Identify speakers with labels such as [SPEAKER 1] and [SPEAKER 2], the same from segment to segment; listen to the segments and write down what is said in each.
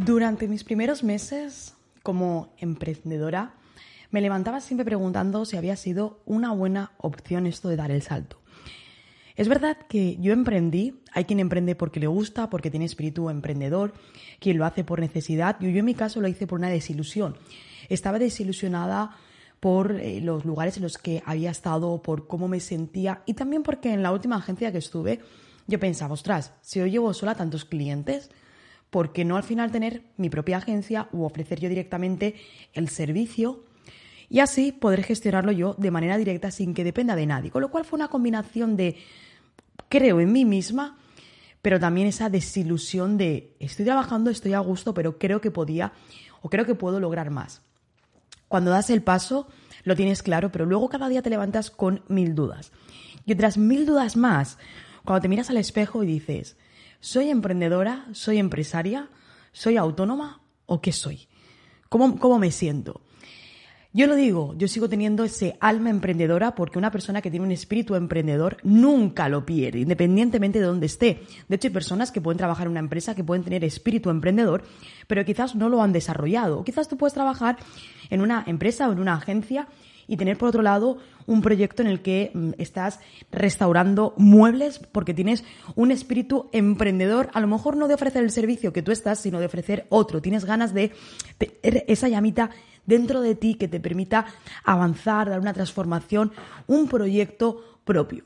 [SPEAKER 1] Durante mis primeros meses como emprendedora, me levantaba siempre preguntando si había sido una buena opción esto de dar el salto. Es verdad que yo emprendí, hay quien emprende porque le gusta, porque tiene espíritu emprendedor, quien lo hace por necesidad, y yo en mi caso lo hice por una desilusión. Estaba desilusionada por eh, los lugares en los que había estado, por cómo me sentía y también porque en la última agencia que estuve yo pensaba, ostras, si yo llevo sola tantos clientes, ¿por qué no al final tener mi propia agencia o ofrecer yo directamente el servicio y así poder gestionarlo yo de manera directa sin que dependa de nadie? Con lo cual fue una combinación de creo en mí misma, pero también esa desilusión de estoy trabajando, estoy a gusto, pero creo que podía o creo que puedo lograr más. Cuando das el paso, lo tienes claro, pero luego cada día te levantas con mil dudas. Y otras mil dudas más, cuando te miras al espejo y dices, ¿soy emprendedora? ¿Soy empresaria? ¿Soy autónoma? ¿O qué soy? ¿Cómo, cómo me siento? Yo lo digo, yo sigo teniendo ese alma emprendedora porque una persona que tiene un espíritu emprendedor nunca lo pierde, independientemente de dónde esté. De hecho, hay personas que pueden trabajar en una empresa que pueden tener espíritu emprendedor, pero quizás no lo han desarrollado. Quizás tú puedes trabajar en una empresa o en una agencia y tener por otro lado un proyecto en el que mm, estás restaurando muebles porque tienes un espíritu emprendedor, a lo mejor no de ofrecer el servicio que tú estás, sino de ofrecer otro. Tienes ganas de tener esa llamita dentro de ti que te permita avanzar, dar una transformación, un proyecto propio.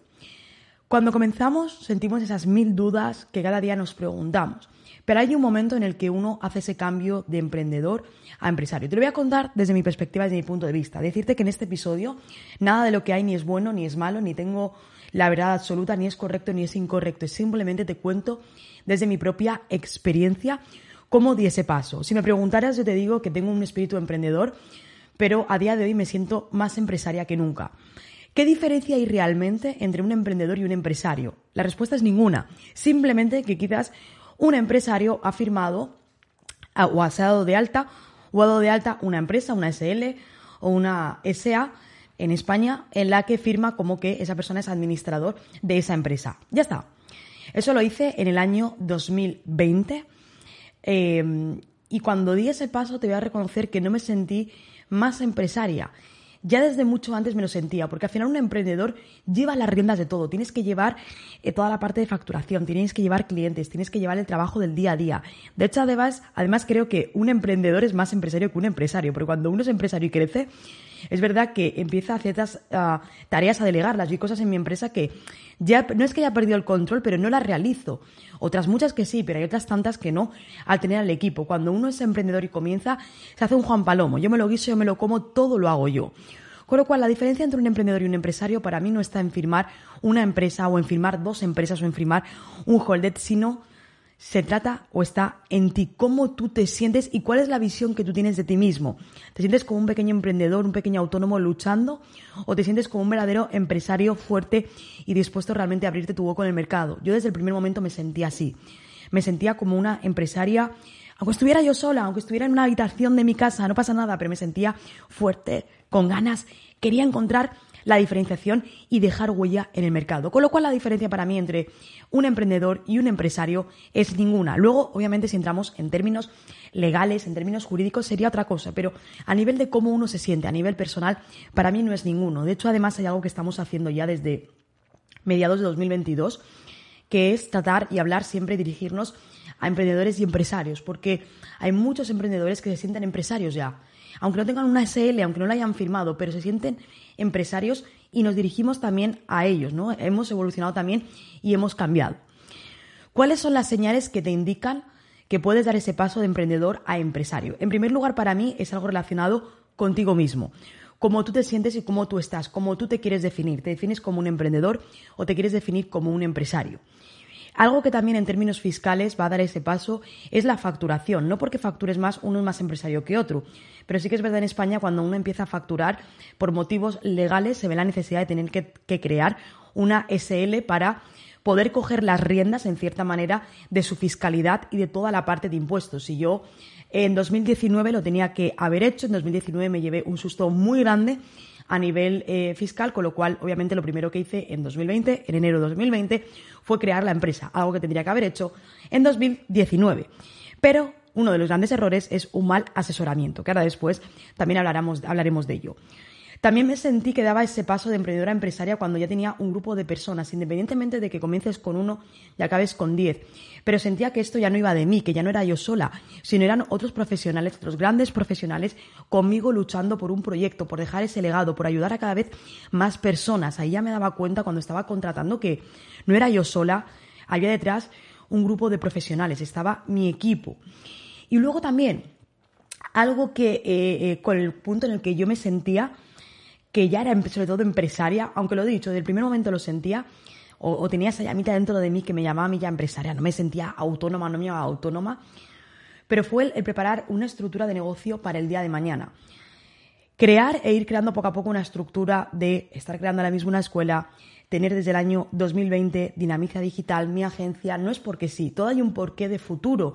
[SPEAKER 1] Cuando comenzamos sentimos esas mil dudas que cada día nos preguntamos. Pero hay un momento en el que uno hace ese cambio de emprendedor a empresario. Te lo voy a contar desde mi perspectiva, desde mi punto de vista. Decirte que en este episodio nada de lo que hay ni es bueno ni es malo, ni tengo la verdad absoluta, ni es correcto ni es incorrecto. Simplemente te cuento desde mi propia experiencia cómo di ese paso. Si me preguntaras, yo te digo que tengo un espíritu emprendedor, pero a día de hoy me siento más empresaria que nunca. ¿Qué diferencia hay realmente entre un emprendedor y un empresario? La respuesta es ninguna. Simplemente que quizás un empresario ha firmado o ha dado de alta o ha dado de alta una empresa, una SL o una SA en España en la que firma como que esa persona es administrador de esa empresa. Ya está. Eso lo hice en el año 2020 eh, y cuando di ese paso te voy a reconocer que no me sentí más empresaria ya desde mucho antes me lo sentía, porque al final un emprendedor lleva las riendas de todo. Tienes que llevar eh, toda la parte de facturación, tienes que llevar clientes, tienes que llevar el trabajo del día a día. De hecho, además, además creo que un emprendedor es más empresario que un empresario, porque cuando uno es empresario y crece, es verdad que empieza a ciertas ah, tareas a delegarlas. Yo hay cosas en mi empresa que ya no es que haya perdido el control, pero no las realizo. Otras muchas que sí, pero hay otras tantas que no, al tener al equipo. Cuando uno es emprendedor y comienza, se hace un Juan Palomo. Yo me lo guiso, yo me lo como, todo lo hago yo. Con lo cual, la diferencia entre un emprendedor y un empresario para mí no está en firmar una empresa o en firmar dos empresas o en firmar un holded, sino se trata o está en ti, cómo tú te sientes y cuál es la visión que tú tienes de ti mismo. ¿Te sientes como un pequeño emprendedor, un pequeño autónomo luchando o te sientes como un verdadero empresario fuerte y dispuesto realmente a abrirte tu boca en el mercado? Yo desde el primer momento me sentía así. Me sentía como una empresaria, aunque estuviera yo sola, aunque estuviera en una habitación de mi casa, no pasa nada, pero me sentía fuerte, con ganas, quería encontrar la diferenciación y dejar huella en el mercado. Con lo cual la diferencia para mí entre un emprendedor y un empresario es ninguna. Luego, obviamente, si entramos en términos legales, en términos jurídicos, sería otra cosa, pero a nivel de cómo uno se siente, a nivel personal, para mí no es ninguno. De hecho, además hay algo que estamos haciendo ya desde mediados de 2022, que es tratar y hablar siempre, dirigirnos a emprendedores y empresarios, porque hay muchos emprendedores que se sienten empresarios ya, aunque no tengan una SL, aunque no la hayan firmado, pero se sienten empresarios y nos dirigimos también a ellos, ¿no? Hemos evolucionado también y hemos cambiado. ¿Cuáles son las señales que te indican que puedes dar ese paso de emprendedor a empresario? En primer lugar, para mí es algo relacionado contigo mismo. Cómo tú te sientes y cómo tú estás, cómo tú te quieres definir. ¿Te defines como un emprendedor o te quieres definir como un empresario? Algo que también en términos fiscales va a dar ese paso es la facturación. No porque factures más, uno es más empresario que otro. Pero sí que es verdad en España cuando uno empieza a facturar por motivos legales se ve la necesidad de tener que, que crear una SL para poder coger las riendas, en cierta manera, de su fiscalidad y de toda la parte de impuestos. Si yo en 2019 lo tenía que haber hecho, en 2019 me llevé un susto muy grande a nivel eh, fiscal, con lo cual, obviamente, lo primero que hice en 2020, en enero de 2020, fue crear la empresa, algo que tendría que haber hecho en 2019. Pero uno de los grandes errores es un mal asesoramiento, que ahora después también hablaremos, hablaremos de ello. También me sentí que daba ese paso de emprendedora empresaria cuando ya tenía un grupo de personas, independientemente de que comiences con uno y acabes con diez. Pero sentía que esto ya no iba de mí, que ya no era yo sola, sino eran otros profesionales, otros grandes profesionales conmigo luchando por un proyecto, por dejar ese legado, por ayudar a cada vez más personas. Ahí ya me daba cuenta cuando estaba contratando que no era yo sola, había detrás un grupo de profesionales, estaba mi equipo. Y luego también, algo que eh, eh, con el punto en el que yo me sentía que ya era sobre todo empresaria, aunque lo he dicho, desde el primer momento lo sentía, o, tenía esa llamita dentro de mí que me llamaba a mí ya empresaria, no me sentía autónoma, no me llamaba autónoma, pero fue el, preparar una estructura de negocio para el día de mañana. Crear e ir creando poco a poco una estructura de estar creando ahora mismo una escuela, tener desde el año 2020 Dinamiza Digital, mi agencia, no es porque sí, todo hay un porqué de futuro,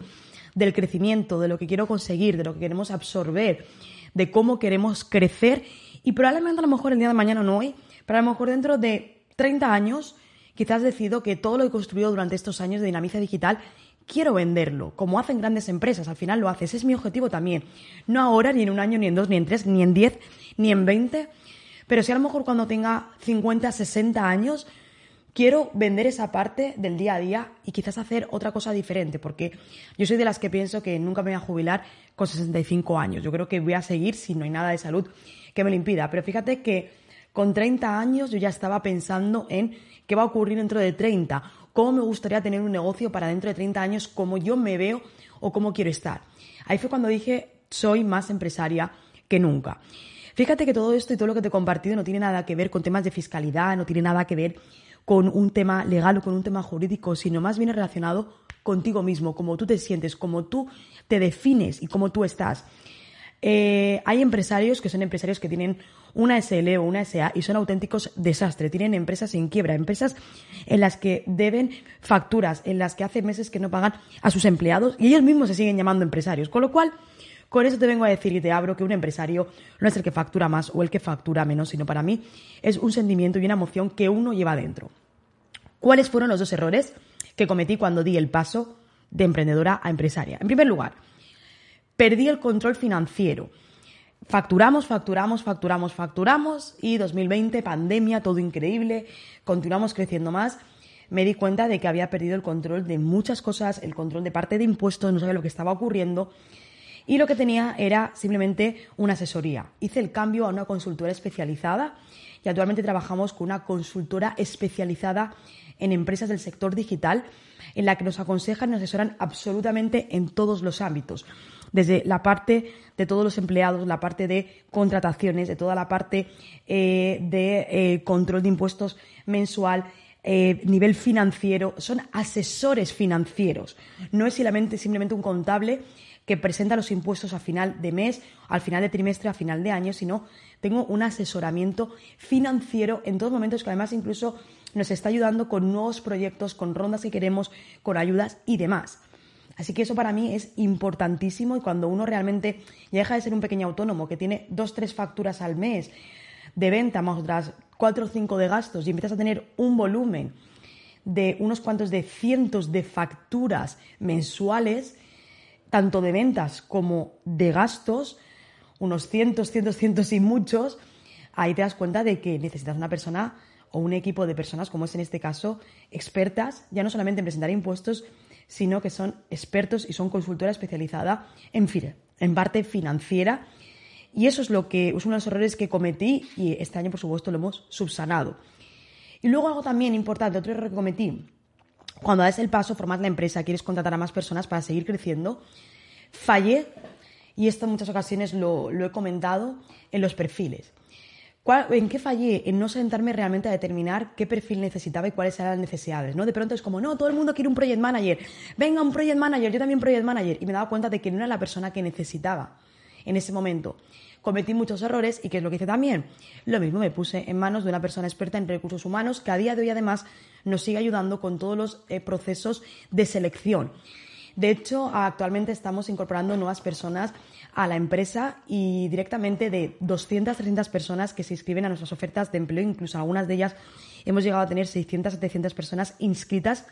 [SPEAKER 1] del crecimiento, de lo que quiero conseguir, de lo que queremos absorber, de cómo queremos crecer y probablemente a lo mejor el día de mañana no hoy, pero a lo mejor dentro de 30 años quizás decido que todo lo que he construido durante estos años de Dinamiza Digital quiero venderlo, como hacen grandes empresas, al final lo haces, es mi objetivo también. No ahora, ni en un año, ni en dos, ni en tres, ni en diez, ni en veinte, pero si a lo mejor cuando tenga 50, 60 años, quiero vender esa parte del día a día y quizás hacer otra cosa diferente, porque yo soy de las que pienso que nunca me voy a jubilar con 65 años. Yo creo que voy a seguir si no hay nada de salud que me lo impida. Pero fíjate que con 30 años yo ya estaba pensando en qué va a ocurrir dentro de 30, cómo me gustaría tener un negocio para dentro de 30 años, cómo yo me veo o cómo quiero estar. Ahí fue cuando dije, soy más empresaria que nunca. Fíjate que todo esto y todo lo que te he compartido no tiene nada que ver con temas de fiscalidad, no tiene nada que ver con un tema legal o con un tema jurídico, sino más bien relacionado contigo mismo, cómo tú te sientes, cómo tú te defines y cómo tú estás. Eh, hay empresarios que son empresarios que tienen una SL o una SA y son auténticos desastres. Tienen empresas en quiebra, empresas en las que deben facturas, en las que hace meses que no pagan a sus empleados y ellos mismos se siguen llamando empresarios. Con lo cual, con eso te vengo a decir y te abro que un empresario no es el que factura más o el que factura menos, sino para mí es un sentimiento y una emoción que uno lleva dentro. ¿Cuáles fueron los dos errores que cometí cuando di el paso de emprendedora a empresaria? En primer lugar, perdí el control financiero. Facturamos, facturamos, facturamos, facturamos y 2020, pandemia, todo increíble, continuamos creciendo más. Me di cuenta de que había perdido el control de muchas cosas, el control de parte de impuestos, no sabía lo que estaba ocurriendo y lo que tenía era simplemente una asesoría. Hice el cambio a una consultora especializada y actualmente trabajamos con una consultora especializada en empresas del sector digital en la que nos aconsejan y nos asesoran absolutamente en todos los ámbitos desde la parte de todos los empleados, la parte de contrataciones, de toda la parte eh, de eh, control de impuestos mensual, eh, nivel financiero, son asesores financieros. No es simplemente, simplemente un contable que presenta los impuestos a final de mes, al final de trimestre, a final de año, sino tengo un asesoramiento financiero en todos momentos que además incluso nos está ayudando con nuevos proyectos, con rondas que queremos, con ayudas y demás. Así que eso para mí es importantísimo y cuando uno realmente deja de ser un pequeño autónomo que tiene dos, tres facturas al mes de venta más otras cuatro o cinco de gastos y empiezas a tener un volumen de unos cuantos de cientos de facturas mensuales, tanto de ventas como de gastos, unos cientos, cientos, cientos y muchos, ahí te das cuenta de que necesitas una persona o un equipo de personas, como es en este caso, expertas, ya no solamente en presentar impuestos, sino que son expertos y son consultora especializada en, en parte financiera. Y eso es lo que es uno de los errores que cometí y este año, por supuesto, lo hemos subsanado. Y luego algo también importante, otro error que cometí, cuando das el paso, formas la empresa, quieres contratar a más personas para seguir creciendo, fallé, y esto en muchas ocasiones lo, lo he comentado, en los perfiles. ¿En qué fallé? En no sentarme realmente a determinar qué perfil necesitaba y cuáles eran las necesidades, ¿no? De pronto es como, no, todo el mundo quiere un project manager. Venga, un project manager, yo también project manager. Y me daba cuenta de que no era la persona que necesitaba en ese momento. Cometí muchos errores y ¿qué es lo que hice también? Lo mismo, me puse en manos de una persona experta en recursos humanos que a día de hoy además nos sigue ayudando con todos los eh, procesos de selección. De hecho, actualmente estamos incorporando nuevas personas a la empresa y directamente de 200, 300 personas que se inscriben a nuestras ofertas de empleo, incluso algunas de ellas hemos llegado a tener 600, 700 personas inscritas.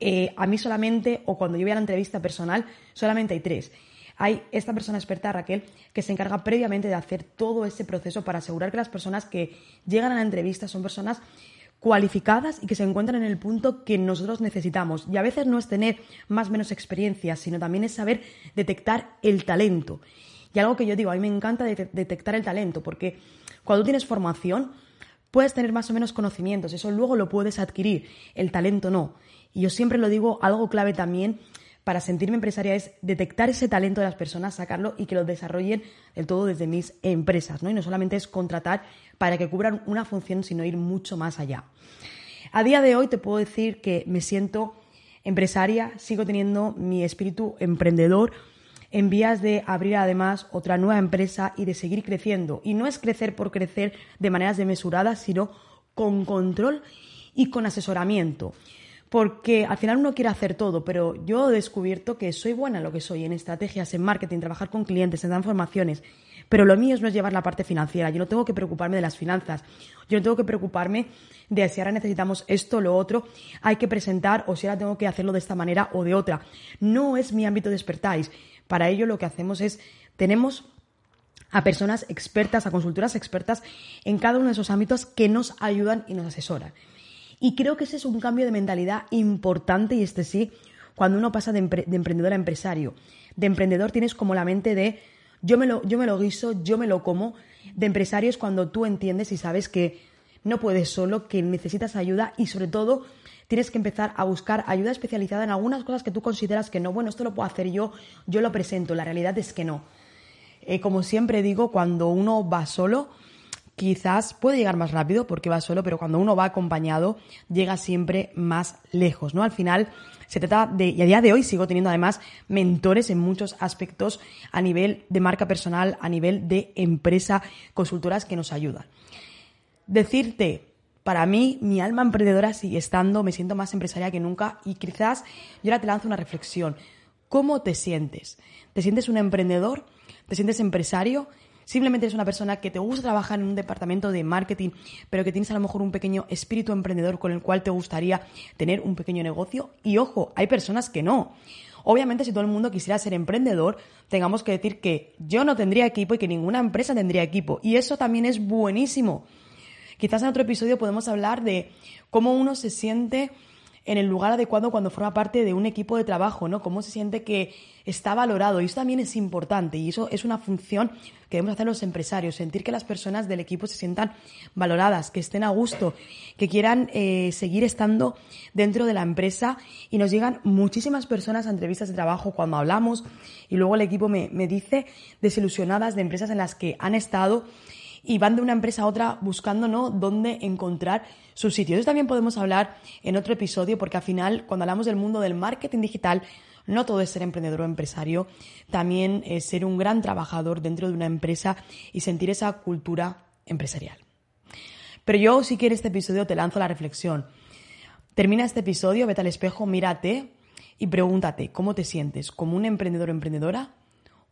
[SPEAKER 1] Eh, a mí solamente, o cuando yo voy a la entrevista personal, solamente hay tres. Hay esta persona experta, Raquel, que se encarga previamente de hacer todo ese proceso para asegurar que las personas que llegan a la entrevista son personas cualificadas y que se encuentran en el punto que nosotros necesitamos. Y a veces no es tener más o menos experiencia, sino también es saber detectar el talento. Y algo que yo digo, a mí me encanta detectar el talento, porque cuando tienes formación, puedes tener más o menos conocimientos, eso luego lo puedes adquirir, el talento no. Y yo siempre lo digo, algo clave también para sentirme empresaria es detectar ese talento de las personas, sacarlo y que lo desarrollen del todo desde mis empresas, ¿no? Y no solamente es contratar para que cubran una función, sino ir mucho más allá. A día de hoy te puedo decir que me siento empresaria, sigo teniendo mi espíritu emprendedor en vías de abrir además otra nueva empresa y de seguir creciendo. Y no es crecer por crecer de maneras desmesuradas, sino con control y con asesoramiento. Porque al final uno quiere hacer todo, pero yo he descubierto que soy buena en lo que soy, en estrategias, en marketing, trabajar con clientes, en transformaciones. Pero lo mío no es llevar la parte financiera. Yo no tengo que preocuparme de las finanzas. Yo no tengo que preocuparme de si ahora necesitamos esto o lo otro. Hay que presentar o si ahora tengo que hacerlo de esta manera o de otra. No es mi ámbito de expertise. Para ello lo que hacemos es, tenemos a personas expertas, a consultoras expertas en cada uno de esos ámbitos que nos ayudan y nos asesoran. Y creo que ese es un cambio de mentalidad importante y este sí, cuando uno pasa de, emprendedor a empresario. De emprendedor tienes como la mente de yo me, lo, yo me lo guiso, yo me lo como. De empresario es cuando tú entiendes y sabes que no puedes solo, que necesitas ayuda y sobre todo tienes que empezar a buscar ayuda especializada en algunas cosas que tú consideras que no, bueno, esto lo puedo hacer yo, yo lo presento, la realidad es que no. Eh, como siempre digo, cuando uno va solo, quizás puede llegar más rápido porque va solo, pero cuando uno va acompañado, llega siempre más lejos, ¿no? Al final, se trata de, y a día de hoy sigo teniendo además mentores en muchos aspectos a nivel de marca personal, a nivel de empresa, consultoras que nos ayudan. Decirte, para mí, mi alma emprendedora sigue estando, me siento más empresaria que nunca y quizás yo ahora te lanzo una reflexión. ¿Cómo te sientes? ¿Te sientes un emprendedor? ¿Te sientes empresario? Simplemente eres una persona que te gusta trabajar en un departamento de marketing, pero que tienes a lo mejor un pequeño espíritu emprendedor con el cual te gustaría tener un pequeño negocio. Y ojo, hay personas que no. Obviamente, si todo el mundo quisiera ser emprendedor, tengamos que decir que yo no tendría equipo y que ninguna empresa tendría equipo. Y eso también es buenísimo. Quizás en otro episodio podemos hablar de cómo uno se siente en el lugar adecuado cuando forma parte de un equipo de trabajo, ¿no? Cómo se siente que está valorado. Y eso también es importante y eso es una función que debemos hacer los empresarios, sentir que las personas del equipo se sientan valoradas, que estén a gusto, que quieran eh, seguir estando dentro de la empresa y nos llegan muchísimas personas a entrevistas de trabajo cuando hablamos y luego el equipo me, me dice desilusionadas de empresas en las que han estado y van de una empresa a otra buscando ¿no? dónde encontrar su sitio. Eso también podemos hablar en otro episodio porque al final cuando hablamos del mundo del marketing digital no todo es ser emprendedor o empresario, también es ser un gran trabajador dentro de una empresa y sentir esa cultura empresarial. Pero yo si quieres este episodio te lanzo la reflexión. Termina este episodio, vete al espejo, mírate y pregúntate cómo te sientes, como un emprendedor o emprendedora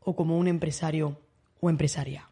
[SPEAKER 1] o como un empresario o empresaria.